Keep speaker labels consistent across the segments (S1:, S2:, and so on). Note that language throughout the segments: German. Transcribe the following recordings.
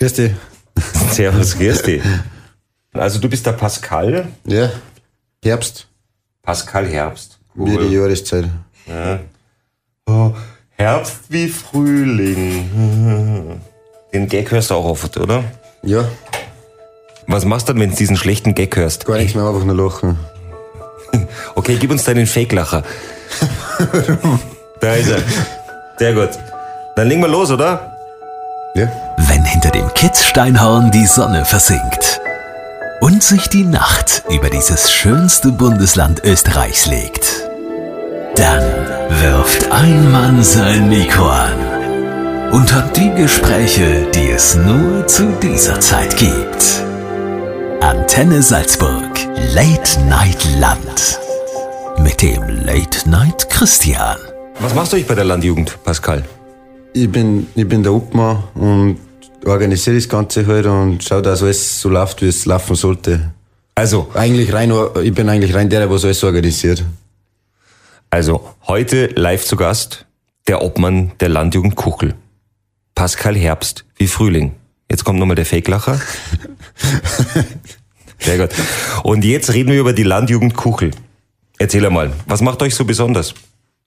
S1: Grüß dich.
S2: Servus, grüß dich. Also du bist der Pascal.
S1: Ja, Herbst,
S2: Pascal Herbst.
S1: wie die Jahreszeit.
S2: Oh, Herbst wie Frühling. Den Gag hörst du auch oft, oder?
S1: Ja,
S2: Was machst du denn, wenn du diesen schlechten Gag hörst?
S1: gar nichts mehr, einfach nur lachen.
S2: Okay, gib uns deinen Fake-Lacher. da ist er. Sehr gut. Dann legen wir los, oder?
S1: Ja,
S3: hinter dem Kitzsteinhorn die Sonne versinkt und sich die Nacht über dieses schönste Bundesland Österreichs legt, dann wirft ein Mann sein Mikro an und hat die Gespräche, die es nur zu dieser Zeit gibt. Antenne Salzburg, Late Night Land. Mit dem Late Night Christian.
S2: Was machst du eigentlich bei der Landjugend, Pascal?
S1: ich bin, ich bin der Obmann und organisiere das Ganze halt und schaue, dass alles so läuft, wie es laufen sollte.
S2: Also,
S1: Eigentlich rein, ich bin eigentlich rein der, der was alles organisiert.
S2: also heute live zu Gast der Obmann der Landjugend Kuchel. Pascal Herbst wie Frühling. Jetzt kommt nochmal der Fake-Lacher. Sehr gut. Und jetzt reden wir über die Landjugend Kuchel. Erzähl einmal, was macht euch so besonders?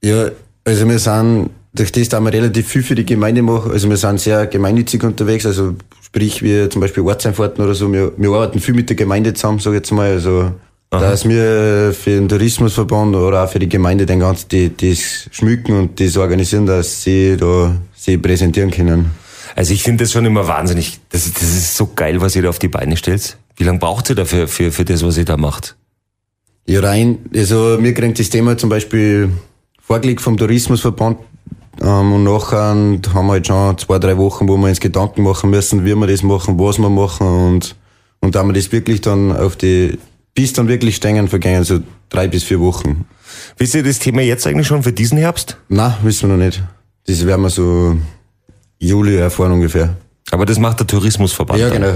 S1: Ja, also wir sind, durch das, dass wir relativ viel für die Gemeinde machen, also wir sind sehr gemeinnützig unterwegs, also sprich wie zum Beispiel Ortseinfahrten oder so, wir, wir arbeiten viel mit der Gemeinde zusammen, sag ich jetzt mal, also dass wir für den Tourismusverband oder auch für die Gemeinde den ganzen, die, das schmücken und das organisieren, dass sie da sie präsentieren können.
S2: Also ich finde das schon immer wahnsinnig. Das, ist- das ist so geil, was ihr da auf die Beine stellt. Wie lange braucht ihr dafür für, für das, was ihr da macht?
S1: Ja, rein, also mir kriegt das Thema zum Beispiel vorgelegt vom Tourismusverband ähm, und nachher haben wir halt schon zwei, drei Wochen, wo wir uns Gedanken machen müssen, wie wir das machen, was wir machen und, und da haben wir das wirklich dann auf die, bis dann wirklich stehen vergängen, so drei bis vier Wochen.
S2: Wisst ihr das Thema jetzt eigentlich schon für diesen Herbst?
S1: Na, wissen wir noch nicht. Das werden wir so Juli erfahren ungefähr.
S2: Aber das macht der Tourismusverband.
S1: Ja,
S2: dann.
S1: genau.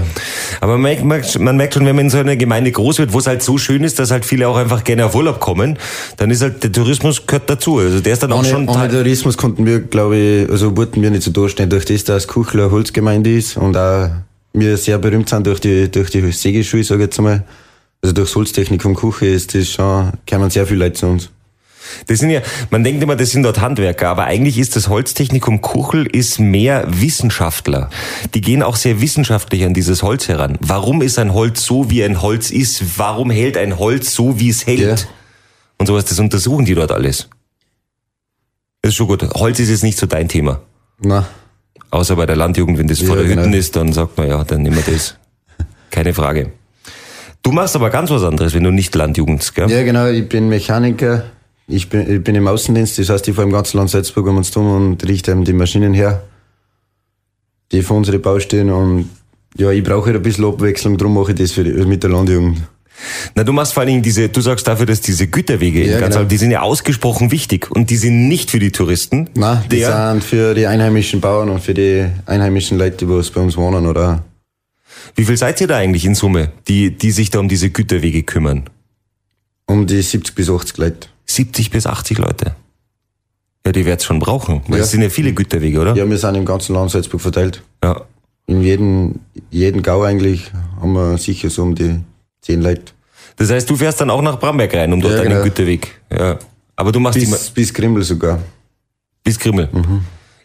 S2: Aber man merkt, man merkt schon, wenn man in so einer Gemeinde groß wird, wo es halt so schön ist, dass halt viele auch einfach gerne auf Urlaub kommen, dann ist halt der Tourismus gehört dazu. Also der ist dann auch
S1: Ohne,
S2: schon
S1: ohne. Tourismus konnten wir, glaube ich, also wollten wir nicht so durchstehen, durch das, dass Kuchler Holzgemeinde ist und auch wir sehr berühmt sind durch die, durch die Sägeschule, sage ich jetzt einmal. Also durchs Holztechnikum Kuche ist das schon, kommen sehr viele Leute zu uns.
S2: Das sind ja, man denkt immer, das sind dort Handwerker, aber eigentlich ist das Holztechnikum Kuchel ist mehr Wissenschaftler. Die gehen auch sehr wissenschaftlich an dieses Holz heran. Warum ist ein Holz so, wie ein Holz ist? Warum hält ein Holz so, wie es hält?
S1: Ja.
S2: Und sowas, das untersuchen die dort alles. Das ist schon gut. Holz ist jetzt nicht so dein Thema.
S1: Na,
S2: Außer bei der Landjugend, wenn das vor
S1: Ja,
S2: der Hütten
S1: genau.
S2: ist, dann sagt man ja, dann nehmen wir das. Keine Frage. Du machst aber ganz was anderes, wenn du nicht Landjugend, gell?
S1: ja genau, ich bin Mechaniker, ich bin, ich bin im Außendienst, das heißt, ich fahre im ganzen Land Salzburg um uns tun und richte eben die Maschinen her, die für unsere Baustellen und ja, ich brauche halt ein bisschen Abwechslung, darum mache ich das für die, mit der Landjugend.
S2: Na, du machst vor allen Dingen diese, du sagst dafür, dass diese Güterwege in
S1: Ja,
S2: ganz
S1: genau.
S2: die sind ja ausgesprochen wichtig und die sind nicht für die Touristen.
S1: Nein, die sind für die einheimischen Bauern und für die einheimischen Leute, die bei uns wohnen, oder?
S2: wie viel seid ihr da eigentlich in Summe, die, die sich da um diese Güterwege kümmern?
S1: Um die 70 bis 80 Leute.
S2: 70 bis 80 Leute. Ja, die wird's schon brauchen. Weil
S1: Ja.
S2: es sind ja viele Güterwege, oder?
S1: Ja, wir sind im ganzen Land Salzburg verteilt.
S2: ja.
S1: In jedem, jeden Gau eigentlich haben wir sicher so um die 10 Leute.
S2: Das heißt, du fährst dann auch nach Bramberg rein, um dort
S1: Ja,
S2: einen
S1: genau.
S2: Güterweg. Ja. Aber du machst
S1: Bis, bis Krimmel sogar.
S2: bis Krimmel.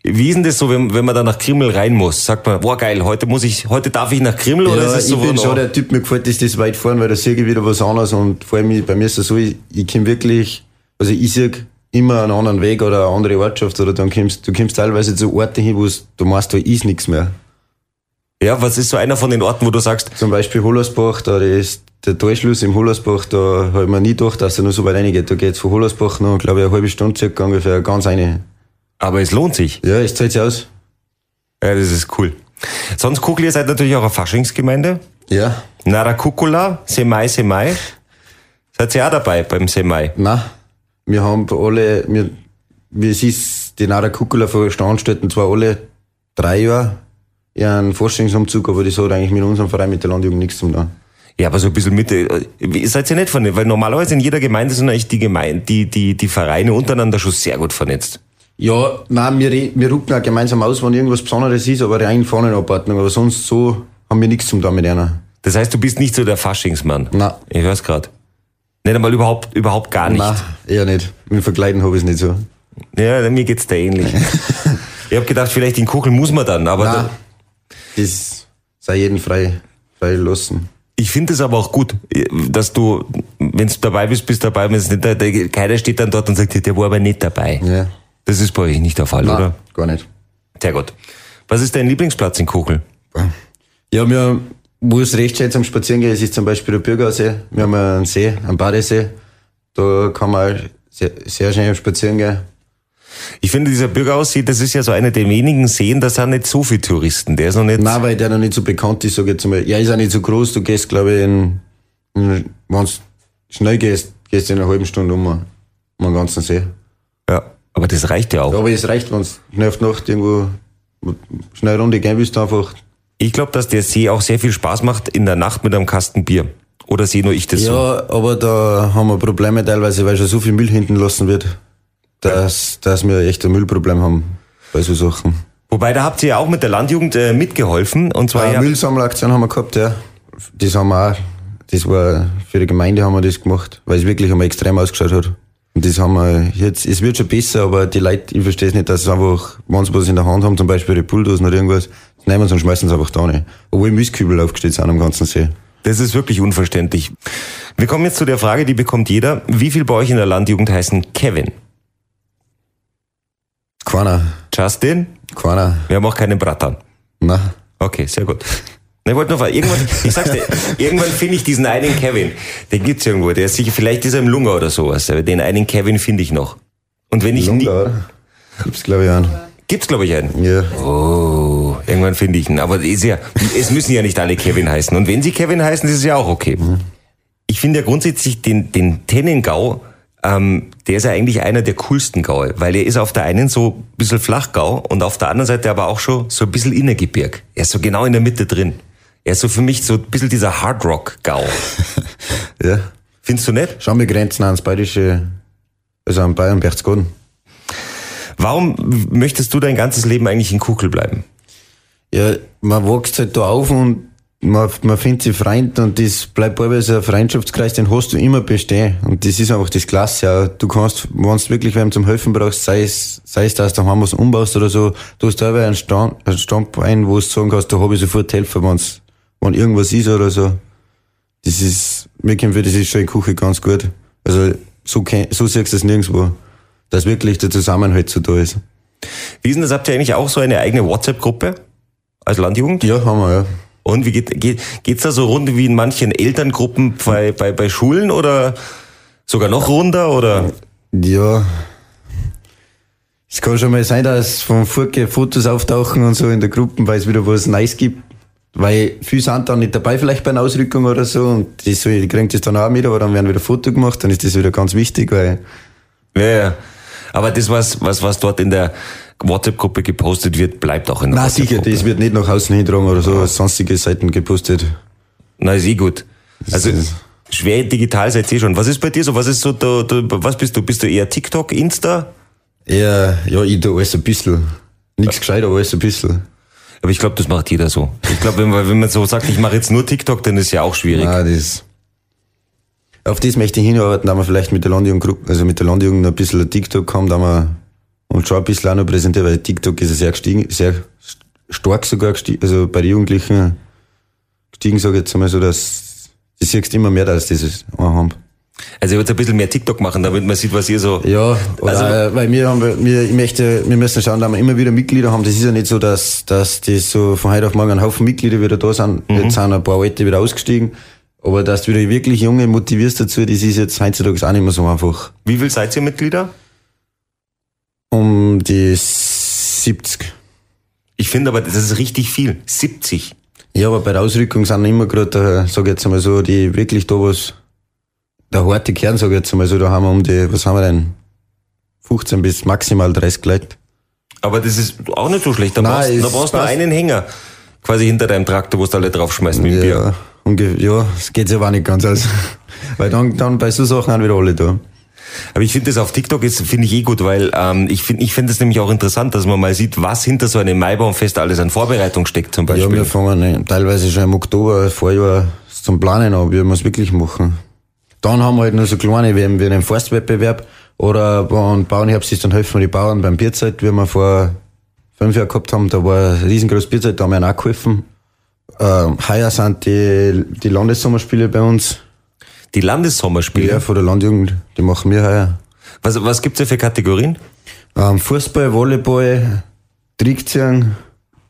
S2: Wie ist denn das so, wenn, wenn man da nach Krimmel rein muss? Sagt man, boah geil, heute muss ich, heute darf ich nach Krimmel oder ist
S1: Ja,
S2: es
S1: ich
S2: so
S1: bin
S2: von,
S1: schon der Typ, mir gefällt das, das weit fahren, weil da sehe ich wieder was anderes und vor allem bei mir ist es so, ich, ich komm wirklich, also ich sehe immer einen anderen Weg oder eine andere Ortschaft oder dann kommst, du kommst teilweise zu Orten hin, wo es- du meinst, da ist nichts mehr.
S2: Ja, was ist so einer von den Orten, wo du sagst,
S1: Zum Beispiel Hollersbach, da ist der Talschluss im Hollersbach, da habe ich mir nie gedacht, dass er nur so weit reingeht. Da geht's von Hollersbach noch, glaube ich, eine halbe Stunde circa ungefähr ganz eine.
S2: aber es lohnt sich.
S1: Ja, es zahlt sich aus.
S2: Ja, das ist cool. Sonst Kugel, ihr seid natürlich auch eine Faschingsgemeinde.
S1: Ja.
S2: Narakukula, Semai, Semai. Seid ihr auch dabei beim Semai?
S1: Na, wir haben alle, wir, wie es ist, die Nara Kukula veranstalten zwar alle drei Jahre ihren Forschungsumzug, aber das hat eigentlich mit unserem Verein, mit der Landjugend nichts zu tun.
S2: Ja, aber so ein bisschen mit, äh, seid ihr nicht vernetzt? Weil normalerweise in jeder Gemeinde sind eigentlich die Gemeinde, die, die, die Vereine untereinander schon sehr gut vernetzt.
S1: Ja, nein, wir, wir rucken auch gemeinsam aus, wenn irgendwas Besonderes ist, aber rein vorne in Abordnung. Aber sonst so haben wir nichts zum da mit einer.
S2: Das heißt, du bist nicht so der Faschingsmann.
S1: Nein.
S2: Ich hör's grad. Nicht einmal überhaupt, überhaupt gar nicht.
S1: Nein, eher nicht. Mit dem Verkleiden habe ich es nicht so.
S2: Ja, mir geht's da ähnlich. ich habe gedacht, vielleicht in Kuchel muss man dann, aber
S1: Nein,
S2: da,
S1: das sei jeden frei, frei lassen.
S2: ich finde es aber auch gut, dass du, wenn du dabei bist, bist dabei, wenn es nicht, da, da, keiner steht dann dort und sagt, der war aber nicht dabei.
S1: Ja.
S2: Das ist bei euch nicht der Fall,
S1: Nein,
S2: oder?
S1: gar nicht.
S2: Sehr gut. Was ist dein Lieblingsplatz in Kuchel?
S1: Ja, wir, wo es recht schön zum Spazieren geht, ist zum Beispiel der Bürgersee. Wir haben einen See, einen Badesee. Da kann man sehr, sehr schön spazieren gehen.
S2: Ich finde, dieser Bürgeraussee, das ist ja so einer der wenigen Seen, da sind nicht so viele Touristen. Der ist noch nicht.
S1: Nein, weil der noch nicht so bekannt ist, sag ich jetzt mal. Ja, ist auch nicht so groß. Du gehst, glaube ich, in, in wenn schnell gehst, gehst du in einer halben Stunde um, um den ganzen See.
S2: Ja, aber das reicht ja auch.
S1: Ja, aber es reicht, wenn du schnell auf Nacht irgendwo schnell Runde gehen willst, einfach.
S2: Ich glaube, dass der See auch sehr viel Spaß macht in der Nacht mit einem Kasten Bier. Oder sehe nur ich das so?
S1: Ja, aber da haben wir Probleme teilweise, weil schon so viel Müll hinten lassen wird, dass, dass wir echt ein Müllproblem haben bei so Sachen.
S2: Wobei, da habt ihr ja auch mit der Landjugend äh, mitgeholfen. Und zwar
S1: Eine
S2: ja,
S1: Müllsammelaktion haben wir gehabt, ja. Das haben wir auch, das war, für die Gemeinde haben wir das gemacht, weil es wirklich einmal extrem ausgeschaut hat. Und das haben wir jetzt, es wird schon besser, aber die Leute, ich verstehe es nicht, dass sie einfach, wenn sie was in der Hand haben, zum Beispiel die Bulldosen oder irgendwas, nehmen sie und schmeißen sie einfach da rein. Obwohl Mistkübel aufgestellt sind am ganzen See.
S2: das ist wirklich unverständlich. Wir kommen jetzt zu der Frage, die bekommt jeder. Wie viel bei euch in der Landjugend heißen Kevin?
S1: Keiner.
S2: Justin?
S1: Keiner.
S2: Wir haben auch keinen Bratan.
S1: Nein.
S2: Okay, sehr gut. Na, Ich wollte nur fragen, irgendwann, ich sag's dir, irgendwann finde ich diesen einen Kevin. Den gibt's irgendwo. Der ist sicher, vielleicht ist er im Lunga oder sowas. Aber den einen Kevin finde ich noch. Und wenn ich nie,
S1: Lunga, oder? Gibt's, glaube ich, einen.
S2: gibt's glaube ich einen.
S1: Ja.
S2: Oh, irgendwann finde ich ihn. Aber ist ja, es müssen ja nicht alle Kevin heißen. Und wenn sie Kevin heißen, ist es ja auch okay. Ich finde ja grundsätzlich den, den Tennengau, ähm, der ist ja eigentlich einer der coolsten Gaue, weil er ist auf der einen so ein bisschen Flachgau und auf der anderen Seite aber auch schon so ein bisschen Innergebirg. Er ist so genau in der Mitte drin. Er ist so für mich so ein bisschen dieser Hardrock-Gau.
S1: Ja.
S2: Findest du nicht?
S1: Schauen wir Grenzen ans bayerische, also an Bayern, Berchtesgaden.
S2: Warum möchtest du dein ganzes Leben eigentlich in Kuckel bleiben?
S1: Ja, man wächst halt da auf und man, man findet sich Freund und das bleibt teilweise ein Freundschaftskreis, den hast du immer bestehen. Und das ist einfach das Klasse. Ja. Du kannst, wenn du wirklich wem zum Helfen brauchst, sei es, sei es, dass du daheim was umbaust oder so, du hast teilweise einen, Stand, einen Standbein, wo du sagen kannst, da habe ich sofort helfen, wenn's, wenn irgendwas ist oder so. Das ist, mir für das ist schon in Küche ganz gut. Also, so, so siehst du es nirgendwo. Dass wirklich der Zusammenhalt so da ist.
S2: Wie ist denn das? Habt ihr eigentlich auch so eine eigene WhatsApp-Gruppe als Landjugend?
S1: Ja, haben wir, ja.
S2: Und wie geht, geht, geht's da so rund wie in manchen Elterngruppen bei, bei, bei Schulen oder sogar noch runder oder?
S1: Ja. Es kann schon mal sein, dass von Furke Fotos auftauchen und so in der Gruppe, weil es wieder was Neues gibt. Weil viele sind dann nicht dabei, vielleicht bei einer Ausrückung oder so, und die, so, die kriegen das dann auch mit, aber dann werden wieder Foto gemacht, dann ist das wieder ganz wichtig, weil,
S2: Ja, ja. Aber das, was, was, was dort in der WhatsApp-Gruppe gepostet wird, bleibt auch in der
S1: na sicher, das wird nicht nach außen hintragen oder so, sonstige Seiten gepostet.
S2: Na, ist eh gut. Also, schwer digital seid ihr schon. Was ist bei dir so? Was ist so, du, du, was bist du? Bist du eher TikTok, Insta?
S1: Eher, ja, ich tu alles ein bisschen. Nichts gescheit, aber alles ein bisschen.
S2: Aber ich glaube, das macht jeder so. Ich glaube, wenn man, wenn man so sagt, ich mache jetzt nur TikTok, dann ist ja auch schwierig.
S1: Ah, das. Auf das möchte ich hinarbeiten, da wir vielleicht mit der Landjugend, also mit der Landjugend ein bisschen TikTok haben, da wir und schon ein bisschen auch noch präsentieren, weil TikTok ist ja sehr gestiegen, sehr stark sogar gestiegen, also bei den Jugendlichen gestiegen, sage ich jetzt einmal so, dass du siehst immer mehr, dass die das haben.
S2: Also ich würde ein bisschen mehr TikTok machen, damit man sieht, was ihr so...
S1: Ja,
S2: Also-
S1: äh, weil wir haben, wir, ich möchte, wir müssen schauen, dass wir immer wieder Mitglieder haben. Das ist ja nicht so, dass, dass das so von heute auf morgen ein Haufen Mitglieder wieder da sind. Jetzt sind ein paar alte wieder ausgestiegen. Aber dass du wieder wirklich Junge motivierst dazu, das ist jetzt heutzutage auch nicht mehr so einfach.
S2: Wie viel seid ihr Mitglieder?
S1: Um die 70.
S2: Ich finde aber, das ist richtig viel. 70.
S1: Ja, aber bei der Ausrückung sind immer gerade, sag ich jetzt einmal so, die wirklich da was, der harte Kern, sag jetzt einmal so, da haben wir um die, was haben wir denn? 15 bis maximal 30 Leute.
S2: Aber das ist auch nicht so schlecht. Da
S1: Nein,
S2: brauchst, da brauchst du nur einen Hänger. Quasi hinter deinem Traktor, wo du alle draufschmeißt mit dem Bier.
S1: Ja, ja, es geht ja auch nicht ganz aus. Weil dann, dann bei so Sachen haben wieder alle da.
S2: Aber ich finde das auf TikTok ist finde ich eh gut, weil ähm, ich finde ich finde es nämlich auch interessant, dass man mal sieht, was hinter so einem Maibaumfest alles an Vorbereitung steckt zum Beispiel.
S1: Ja, wir fangen teilweise schon im Oktober, Vorjahr zum Planen an, wie wir es wirklich machen. Dann haben wir halt nur so kleine, wie, einen Forstwettbewerb oder beim Bauernherbst ist dann helfen die Bauern beim Bierzeit, wie wir vor fünf Jahren gehabt haben, da war ein riesengroßes Bierzeit, da haben wir ihnen auch geholfen. Ähm, heuer sind die, die Landessommerspiele bei uns.
S2: Die Landessommerspiele?
S1: Ja, von der Landjugend, die machen wir heuer.
S2: Was, was gibt's da für Kategorien?
S1: Ähm, Fußball, Volleyball, Trickziehen,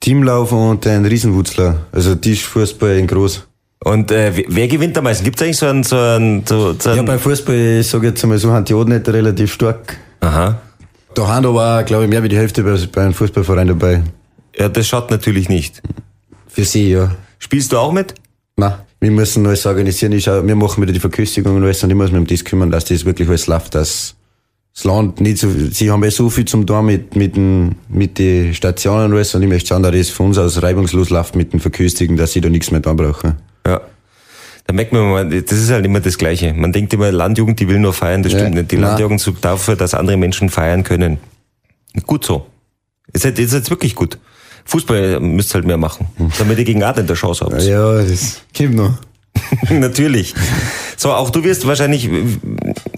S1: Teamlauf und ein Riesenwutzler. Also Tischfußball in groß.
S2: Und äh, wer gewinnt am meisten? Gibt es eigentlich so einen, so einen, so, so einen
S1: Ja, bei Fußball, ich sage jetzt einmal so, haben die Adnetter relativ stark.
S2: Aha.
S1: Da haben aber glaube ich, mehr wie die Hälfte bei, bei einem Fußballverein dabei.
S2: Ja, das schaut natürlich nicht.
S1: Für sie, ja.
S2: Spielst du auch mit?
S1: Nein, wir müssen alles organisieren. Ich schau, wir machen wieder die Verköstigung und alles und ich muss mich um das kümmern, dass das wirklich alles läuft, dass das Land nicht so, sie haben ja so viel zum tun mit, mit den, mit den Stationen und alles und ich möchte schauen, dass das von uns aus reibungslos läuft mit den Verköstigen, dass sie da nichts mehr dran brauchen.
S2: Ja. Da merkt man mal, das ist halt immer das Gleiche. Man denkt immer, Landjugend, die will nur feiern, das
S1: Ja,
S2: stimmt nicht. Die
S1: nein.
S2: Landjugend dafür, dass andere Menschen feiern können. Gut so. Ist jetzt, ist jetzt wirklich gut. Fußball müsst ihr halt mehr machen, damit ihr gegen Adel der Chance habt.
S1: Ja, das kommt noch.
S2: Natürlich. So, auch du wirst wahrscheinlich,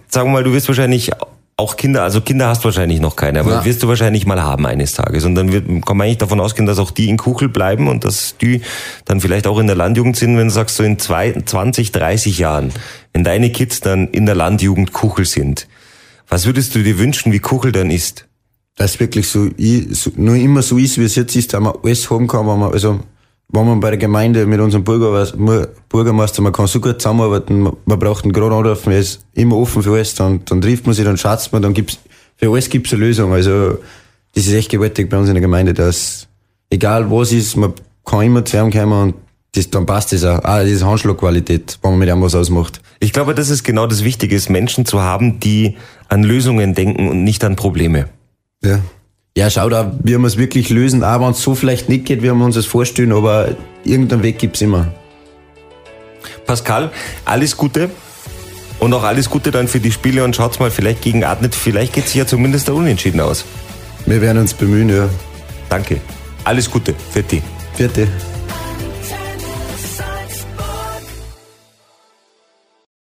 S2: sagen wir mal, du wirst wahrscheinlich auch Kinder, also Kinder hast wahrscheinlich noch keine, aber
S1: Ja.
S2: wirst du wahrscheinlich mal haben eines Tages. Und dann wird, kann man eigentlich davon ausgehen, dass auch die in Kuchel bleiben und dass die dann vielleicht auch in der Landjugend sind, wenn du sagst, so in zwei, 20, 30 Jahren, wenn deine Kids dann in der Landjugend Kuchel sind. Was würdest du dir wünschen, wie Kuchel dann ist?
S1: Dass wirklich so, so, nur immer so ist, wie es jetzt ist, dass man alles haben kann, wenn man, also, wenn man bei der Gemeinde mit unserem Bürger, Bürgermeister, man kann so gut zusammenarbeiten, man, braucht einen gerade anrufen, er ist immer offen für alles, dann, dann trifft man sich, dann schaut man, dann gibt's, für alles gibt's eine Lösung, also, das ist echt gewaltig bei uns in der Gemeinde, dass, egal was ist, man kann immer zu ihm kommen und das, dann passt das auch. Ah, das ist Handschlagqualität, wenn man mit ihm was ausmacht.
S2: Ich glaube, das ist genau das Wichtige, ist Menschen zu haben, die an Lösungen denken und nicht an Probleme.
S1: Ja. Ja, schau da, wie wir es wirklich lösen, auch wenn es so vielleicht nicht geht, wie wir uns das vorstellen, aber irgendeinen Weg gibt's immer.
S2: Pascal, alles Gute und auch alles Gute dann für die Spiele und schaut's mal vielleicht gegen Adnet, vielleicht geht's hier ja zumindest da unentschieden aus.
S1: Wir werden uns bemühen, ja.
S2: Danke. Alles Gute für dich.
S1: Vierte.